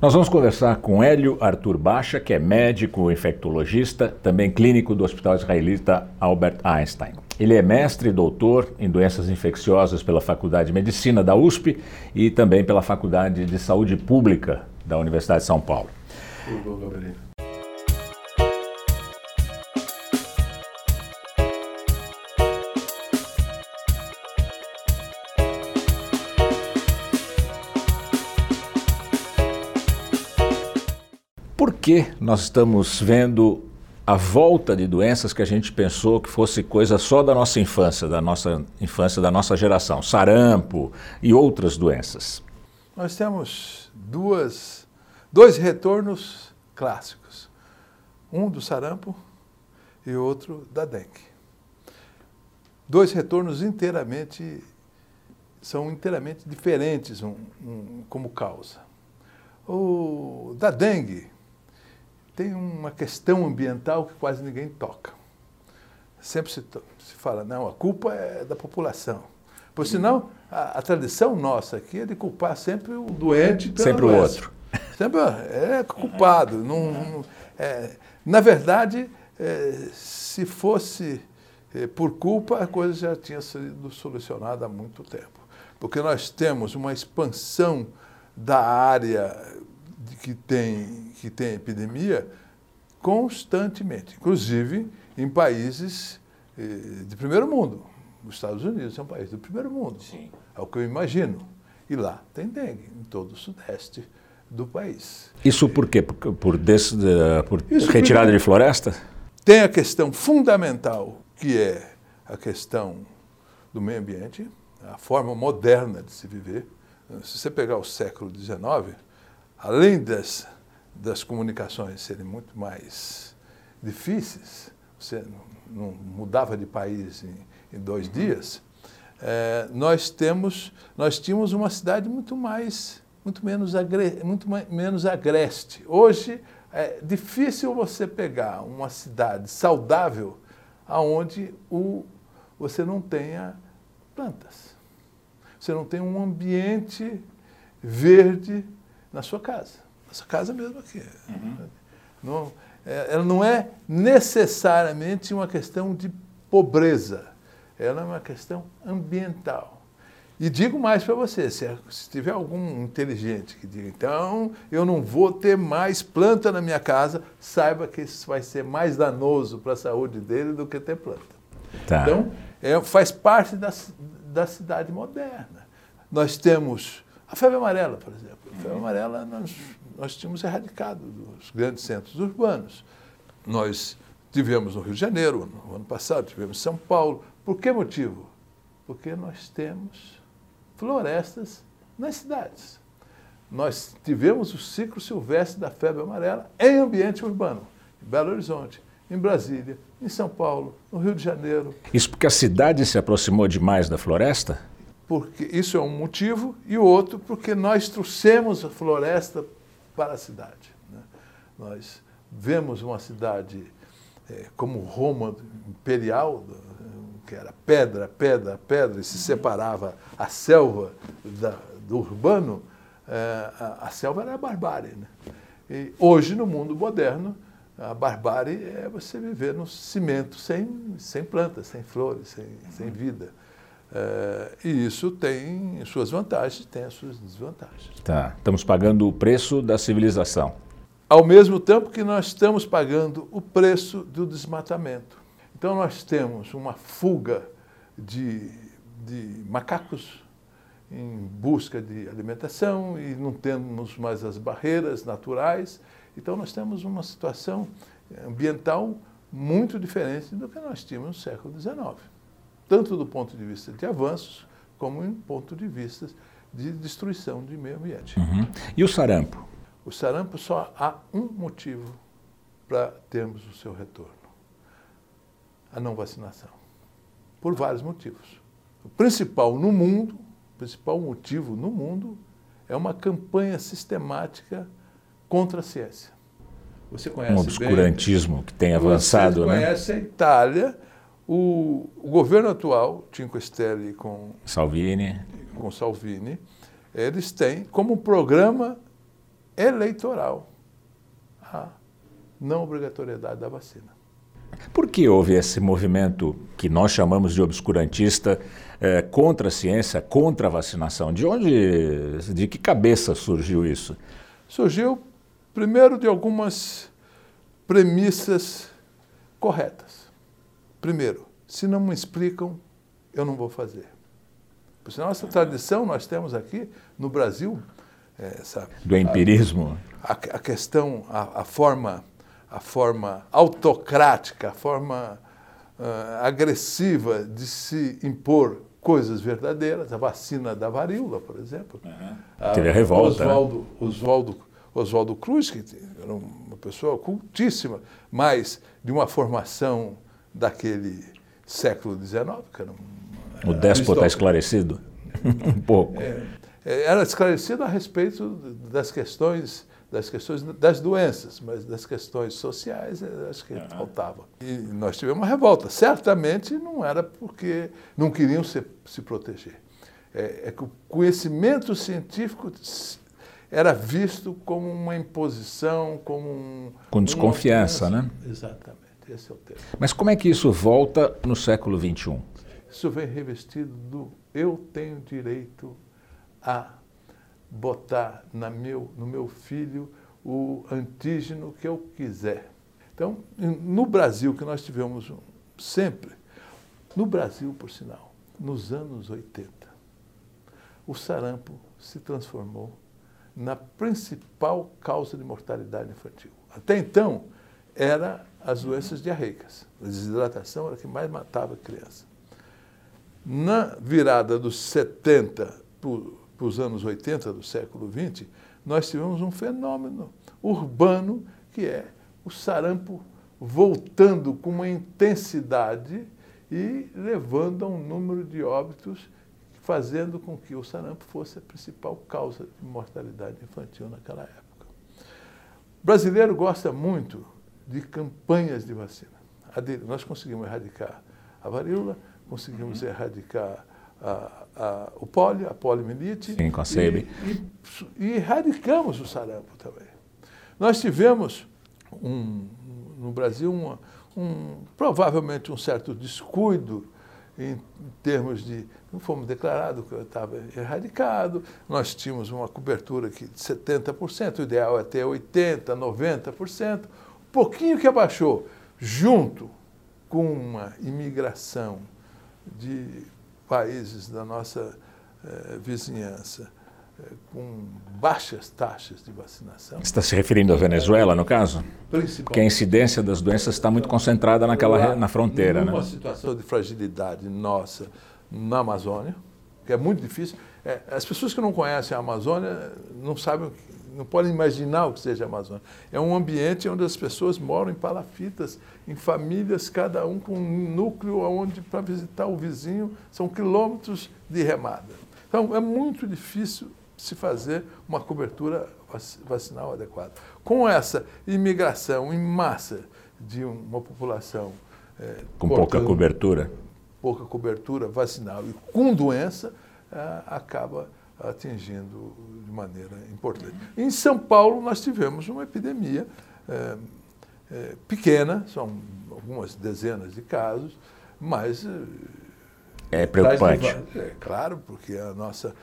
Nós vamos conversar com Hélio Arthur Baixa, que é médico infectologista, também clínico do Hospital Israelita Albert Einstein. Ele é mestre e doutor em doenças infecciosas pela Faculdade de Medicina da USP e também pela Faculdade de Saúde Pública da Universidade de São Paulo. Por que nós estamos vendo a volta de doenças que a gente pensou que fosse coisa só da nossa infância, da nossa infância, da nossa geração, sarampo e outras doenças? Nós temos duas, dois retornos clássicos. Um do sarampo e outro da dengue. Dois retornos inteiramente são inteiramente diferentes um, um, como causa. O da dengue tem uma questão ambiental que quase ninguém toca. Sempre se, se fala, não, a culpa é da população. Por sinal, a, a tradição nossa aqui é de culpar sempre o doente Sempre o outro. Sempre é culpado. Não, não, é, na verdade, é, se fosse é, por culpa, a coisa já tinha sido solucionada há muito tempo. Porque nós temos uma expansão da área que tem, que tem epidemia constantemente, inclusive em países eh, de primeiro mundo. Os Estados Unidos é um país do primeiro mundo, Sim. é o que eu imagino. E lá tem dengue, em todo o sudeste do país. Isso por quê? Por, por, des, por Isso retirada de floresta? Tem a questão fundamental, que é a questão do meio ambiente, a forma moderna de se viver. Se você pegar o século XIX, além das, das comunicações serem muito mais difíceis, você não, não mudava de país em, em dois dias, eh, nós, temos, nós tínhamos uma cidade muito mais, muito menos, agre, muito ma- menos agreste. Hoje é difícil você pegar uma cidade saudável aonde o, você não tenha plantas. Você não tem um ambiente verde na sua casa. Sua casa mesmo aqui. Não, é, ela não é necessariamente uma questão de pobreza. Ela é uma questão ambiental. E digo mais para você, se, se tiver algum inteligente que diga, então eu não vou ter mais planta na minha casa, saiba que isso vai ser mais danoso para a saúde dele do que ter planta. Tá. Então, é, faz parte da, da cidade moderna. Nós temos a febre amarela, por exemplo. A febre amarela nós, nós tínhamos erradicado dos grandes centros urbanos. Nós tivemos no Rio de Janeiro, no ano passado, tivemos em São Paulo. Por que motivo? Porque nós temos florestas nas cidades. Nós tivemos o ciclo silvestre da febre amarela em ambiente urbano, em Belo Horizonte, em Brasília, em São Paulo, no Rio de Janeiro. Isso porque a cidade se aproximou demais da floresta? Porque isso é um motivo, e o outro porque nós trouxemos a floresta para a cidade. né? Nós vemos uma cidade eh, como Roma imperial, que era pedra, pedra, pedra, e se separava a selva da- do urbano, eh, a, a selva era a barbárie. Né? E hoje, no mundo moderno, a barbárie é você viver no cimento, sem, sem plantas, sem flores, sem, sem vida. Eh, e isso tem suas vantagens, tem as suas desvantagens. Tá. Estamos pagando o preço da civilização. Ao mesmo tempo que nós estamos pagando o preço do desmatamento. Então, nós temos uma fuga de, de macacos em busca de alimentação e não temos mais as barreiras naturais. Então, nós temos uma situação ambiental muito diferente do que nós tínhamos no século XIX, tanto do ponto de vista de avanços, como em ponto de vista de destruição de meio ambiente. Uhum. E o sarampo? O sarampo só há um motivo para termos o seu retorno: a não vacinação. Por vários motivos. O principal no mundo, o principal motivo no mundo é uma campanha sistemática contra a ciência. Você conhece Um bem- obscurantismo que tem avançado, Você né? conhece a Itália, o, o governo atual, Cinque Stelle com Salvini. com Salvini, eles têm como programa eleitoral a não obrigatoriedade da vacina. Por que houve esse movimento que nós chamamos de obscurantista eh, contra a ciência, contra a vacinação? De onde, de que cabeça surgiu isso? Surgiu, primeiro, de algumas premissas corretas. Primeiro, se não me explicam, eu não vou fazer. Porque nossa tradição, nós temos aqui no Brasil, é, sabe, do empirismo. A, a questão, a, a, forma, a forma autocrática, a forma uh, agressiva de se impor coisas verdadeiras, a vacina da varíola, por exemplo. Uhum. A, Teve a revolta. Oswaldo, né? Oswaldo, Oswaldo Cruz, que era uma pessoa cultíssima, mas de uma formação daquele século XIX, que era um o déspota está esclarecido? um pouco. É, é, era esclarecido a respeito das questões das questões das doenças, mas das questões sociais acho que uhum. faltava. E nós tivemos uma revolta. Certamente não era porque não queriam se, se proteger. É, é que o conhecimento científico era visto como uma imposição, como um... Com desconfiança, né? Exatamente, esse é o termo. Mas como é que isso volta no século XXI? Isso vem revestido do eu tenho direito a botar na meu, no meu filho o antígeno que eu quiser. Então, no Brasil, que nós tivemos sempre, no Brasil, por sinal, nos anos 80, o sarampo se transformou na principal causa de mortalidade infantil. Até então, era as doenças diarreicas. A desidratação era a que mais matava a criança. Na virada dos 70 para os anos 80 do século XX, nós tivemos um fenômeno urbano que é o sarampo voltando com uma intensidade e levando a um número de óbitos, fazendo com que o sarampo fosse a principal causa de mortalidade infantil naquela época. O brasileiro gosta muito de campanhas de vacina. Nós conseguimos erradicar a varíola, conseguimos uhum. erradicar a, a, o pólio, a poliomielite. Sim, SEB. E, e, e, erradicamos o sarampo também. Nós tivemos um, no Brasil uma, um, provavelmente um certo descuido em, termos de. Não fomos declarados que eu estava erradicado, nós tínhamos uma cobertura aqui de 70%, o ideal é ter 80%, 90%, um pouquinho que abaixou, junto com uma imigração de países da nossa eh, vizinhança eh, com baixas taxas de vacinação. Você está se referindo à Venezuela, no caso? Porque a incidência das doenças está muito concentrada naquela na fronteira, né? situação de fragilidade nossa na Amazônia, que é muito difícil. É, as pessoas que não conhecem a Amazônia não sabem, não podem imaginar o que seja a Amazônia. É um ambiente onde as pessoas moram em palafitas, em famílias, cada um com um núcleo onde para visitar o vizinho são quilômetros de remada. Então é muito difícil se fazer uma cobertura vacinal adequada. Com essa imigração em massa de uma população é, com pouca cobertura, pouca cobertura vacinal e com doença é, acaba atingindo de maneira importante. Em São Paulo, nós tivemos uma epidemia é, é, pequena, são algumas dezenas de casos, mas. É preocupante. É claro, porque a nossa,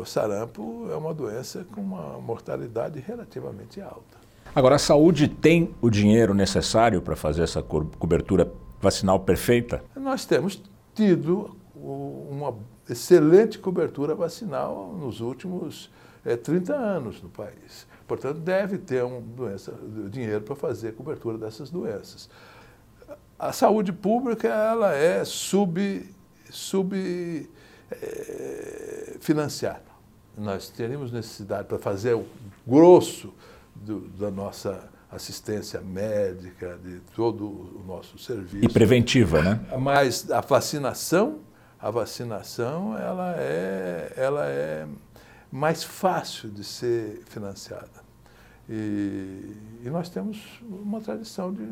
o sarampo é uma doença com uma mortalidade relativamente alta. Agora, a saúde tem o dinheiro necessário para fazer essa cobertura vacinal perfeita? Nós temos tido uma excelente cobertura vacinal nos últimos é, 30 anos no país. Portanto, deve ter um doença, dinheiro para fazer cobertura dessas doenças. A saúde pública ela é sub, sub é, financiada. Nós teríamos necessidade para fazer o grosso do, da nossa assistência médica, de todo o nosso serviço. E preventiva, né? Mas a vacinação, a vacinação, ela é, ela é mais fácil de ser financiada. E, e nós temos uma tradição de,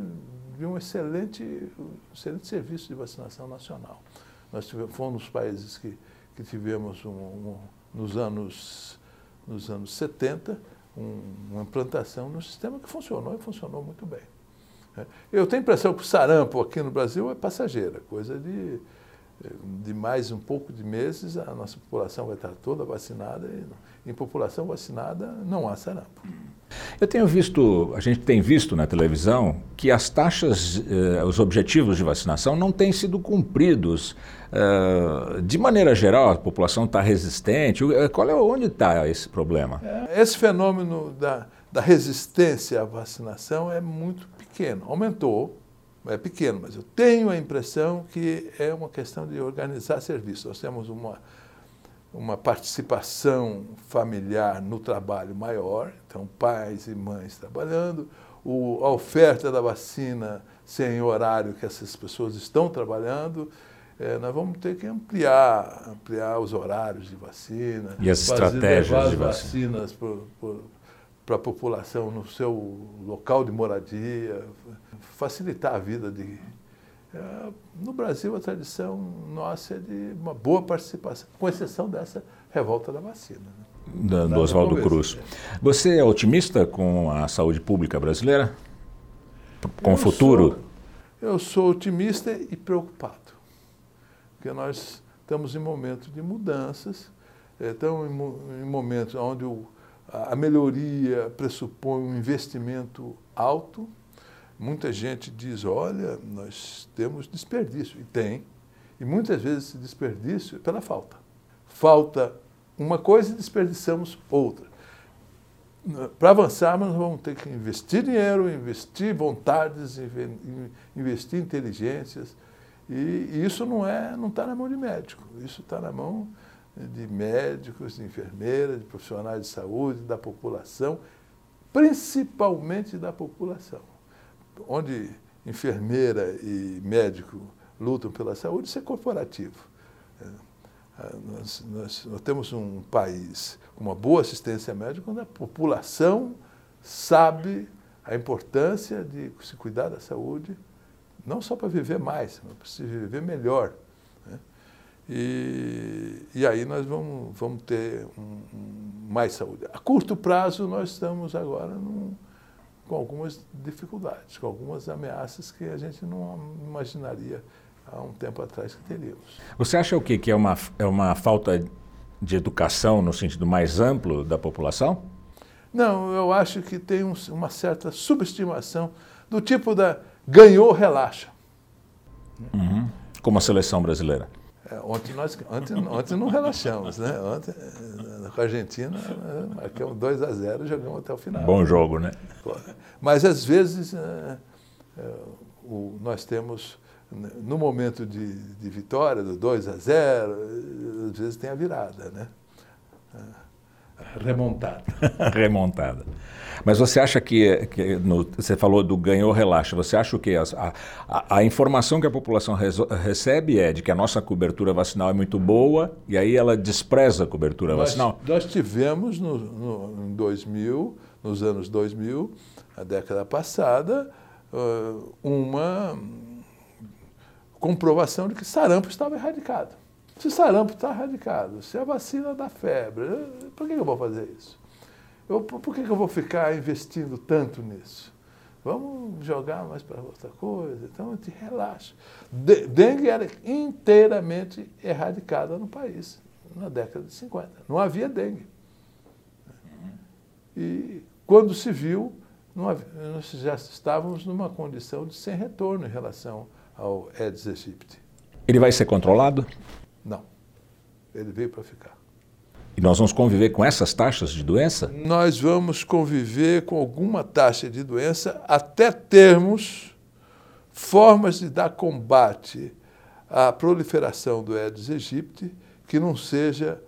de um excelente, excelente serviço de vacinação nacional. Nós tivemos, fomos um dos países que, que tivemos, um, um, nos, anos, nos anos 70, um, uma implantação no sistema que funcionou e funcionou muito bem. Né? Eu tenho a impressão que o sarampo aqui no Brasil é passageira, coisa de, de mais um pouco de meses a nossa população vai estar toda vacinada e em população vacinada não há sarampo. Eu tenho visto, a gente tem visto na televisão que as taxas, eh, os objetivos de vacinação não têm sido cumpridos. Eh, de maneira geral, a população está resistente. Eh, qual é onde está esse problema? É, esse fenômeno da, da resistência à vacinação é muito pequeno. Aumentou, é pequeno, mas eu tenho a impressão que é uma questão de organizar serviço. Nós temos uma uma participação familiar no trabalho maior, então pais e mães trabalhando, o, a oferta da vacina sem horário que essas pessoas estão trabalhando, é, nós vamos ter que ampliar, ampliar os horários de vacina, e as estratégias de vacinas para a população no seu local de moradia, facilitar a vida de é, no Brasil, a tradição nossa é de uma boa participação, com exceção dessa revolta da vacina. Né? Da, do Oswaldo Cruz. Você é otimista com a saúde pública brasileira? Com eu o futuro? Sou, eu sou otimista e preocupado, porque nós estamos em momentos de mudanças, é, estamos em, momentos onde a melhoria pressupõe um investimento alto, Muita gente diz, olha, nós temos desperdício, e tem. E muitas vezes esse desperdício é pela falta. Falta uma coisa e desperdiçamos outra. Para avançarmos, vamos ter que investir dinheiro, investir vontades, investir inteligências. E isso não é, não está na mão de médico, isso está na mão de médicos, de enfermeiras, de profissionais de saúde, da população, principalmente da população onde enfermeira e médico lutam pela saúde, isso é corporativo. É, é, nós, nós, nós, temos um país com uma boa assistência médica onde a população sabe a importância de se cuidar da saúde, não só para viver mais, mas para se viver melhor. Né? E, e, aí nós vamos, vamos ter um, um, mais saúde. A curto prazo, nós estamos agora num com algumas dificuldades, com algumas ameaças que a gente não imaginaria há um tempo atrás que teríamos. Você acha o quê? Que é uma, é uma falta de educação no sentido mais amplo da população? Não, eu acho que tem um, uma certa subestimação do tipo da ganhou, relaxa. Uhum. Como a seleção brasileira. É, ontem, nós, ontem, ontem não relaxamos, né? Ontem, eh, com a Argentina, marcamos 2 a 0 e jogamos até o final. Bom jogo, né? Mas, às vezes, é, é, o, nós temos, no momento de, de vitória, do 2 a 0, às vezes tem a virada, né? Remontada. Remontada. Mas você acha que, que no, você falou do ganhou relaxa, você acha que a, a, a, informação que a população recebe é de que a nossa cobertura vacinal é muito boa e aí ela despreza a cobertura nós, vacinal? Nós tivemos no, no, em 2000, nos anos 2000, a década passada, uma comprovação de que sarampo estava erradicado. Se sarampo está erradicado, se a vacina dá febre, por que eu vou fazer isso? Eu, por que eu vou ficar investindo tanto nisso? Vamos jogar mais para outra coisa. Então a gente relaxa. De, dengue era inteiramente erradicada no país na década de 50. Não havia dengue. E quando se viu, havia, nós já estávamos numa condição de sem retorno em relação ao Aedes aegypti. Ele vai ser controlado? Ele veio para ficar. E nós vamos conviver com essas taxas de doença? Nós vamos conviver com alguma taxa de doença até termos formas de dar combate à proliferação do Aedes aegypti que não seja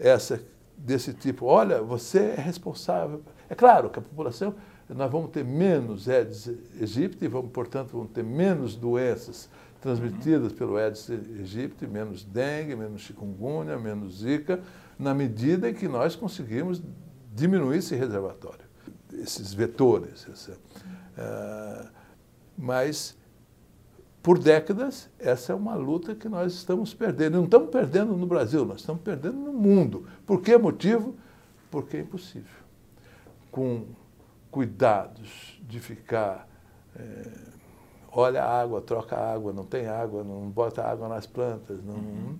essa desse tipo. Olha, você é responsável. É claro que a população, nós vamos ter menos Aedes aegypti, vamos, portanto, vamos ter menos doenças transmitidas pelo Aedes aegypti, menos dengue, menos chikungunya, menos zika, na medida em que nós conseguimos diminuir esse reservatório, esses vetores. Uh, mas, por décadas, essa é uma luta que nós estamos perdendo. Não estamos perdendo no Brasil, nós estamos perdendo no mundo. Por que motivo? Porque é impossível. com cuidados de ficar. É, olha a água, troca a água, não tem água, não bota água nas plantas, não, uhum.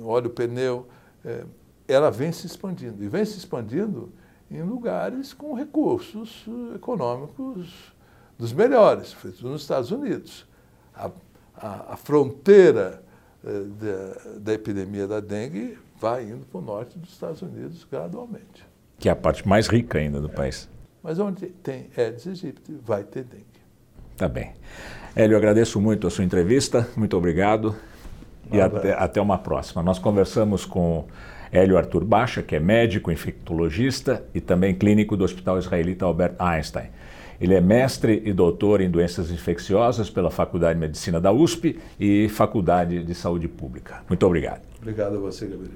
um, olha o pneu. É, ela vem se expandindo e vem se expandindo em lugares com recursos econômicos dos melhores, feito nos Estados Unidos. A, a, a fronteira eh, da, da, epidemia da dengue vai indo para o norte dos Estados Unidos gradualmente. Que é a parte mais rica ainda do é. país. Mas onde tem Aedes aegypti, vai ter dengue. Tá bem. Hélio, agradeço muito a sua entrevista, muito obrigado e até, até uma próxima. Nós conversamos com Hélio Arthur Baixa, que é médico, infectologista e também clínico do Hospital Israelita Albert Einstein. Ele é mestre e doutor em doenças infecciosas pela Faculdade de Medicina da USP e Faculdade de Saúde Pública. Muito obrigado. Obrigado a você, Gabriel.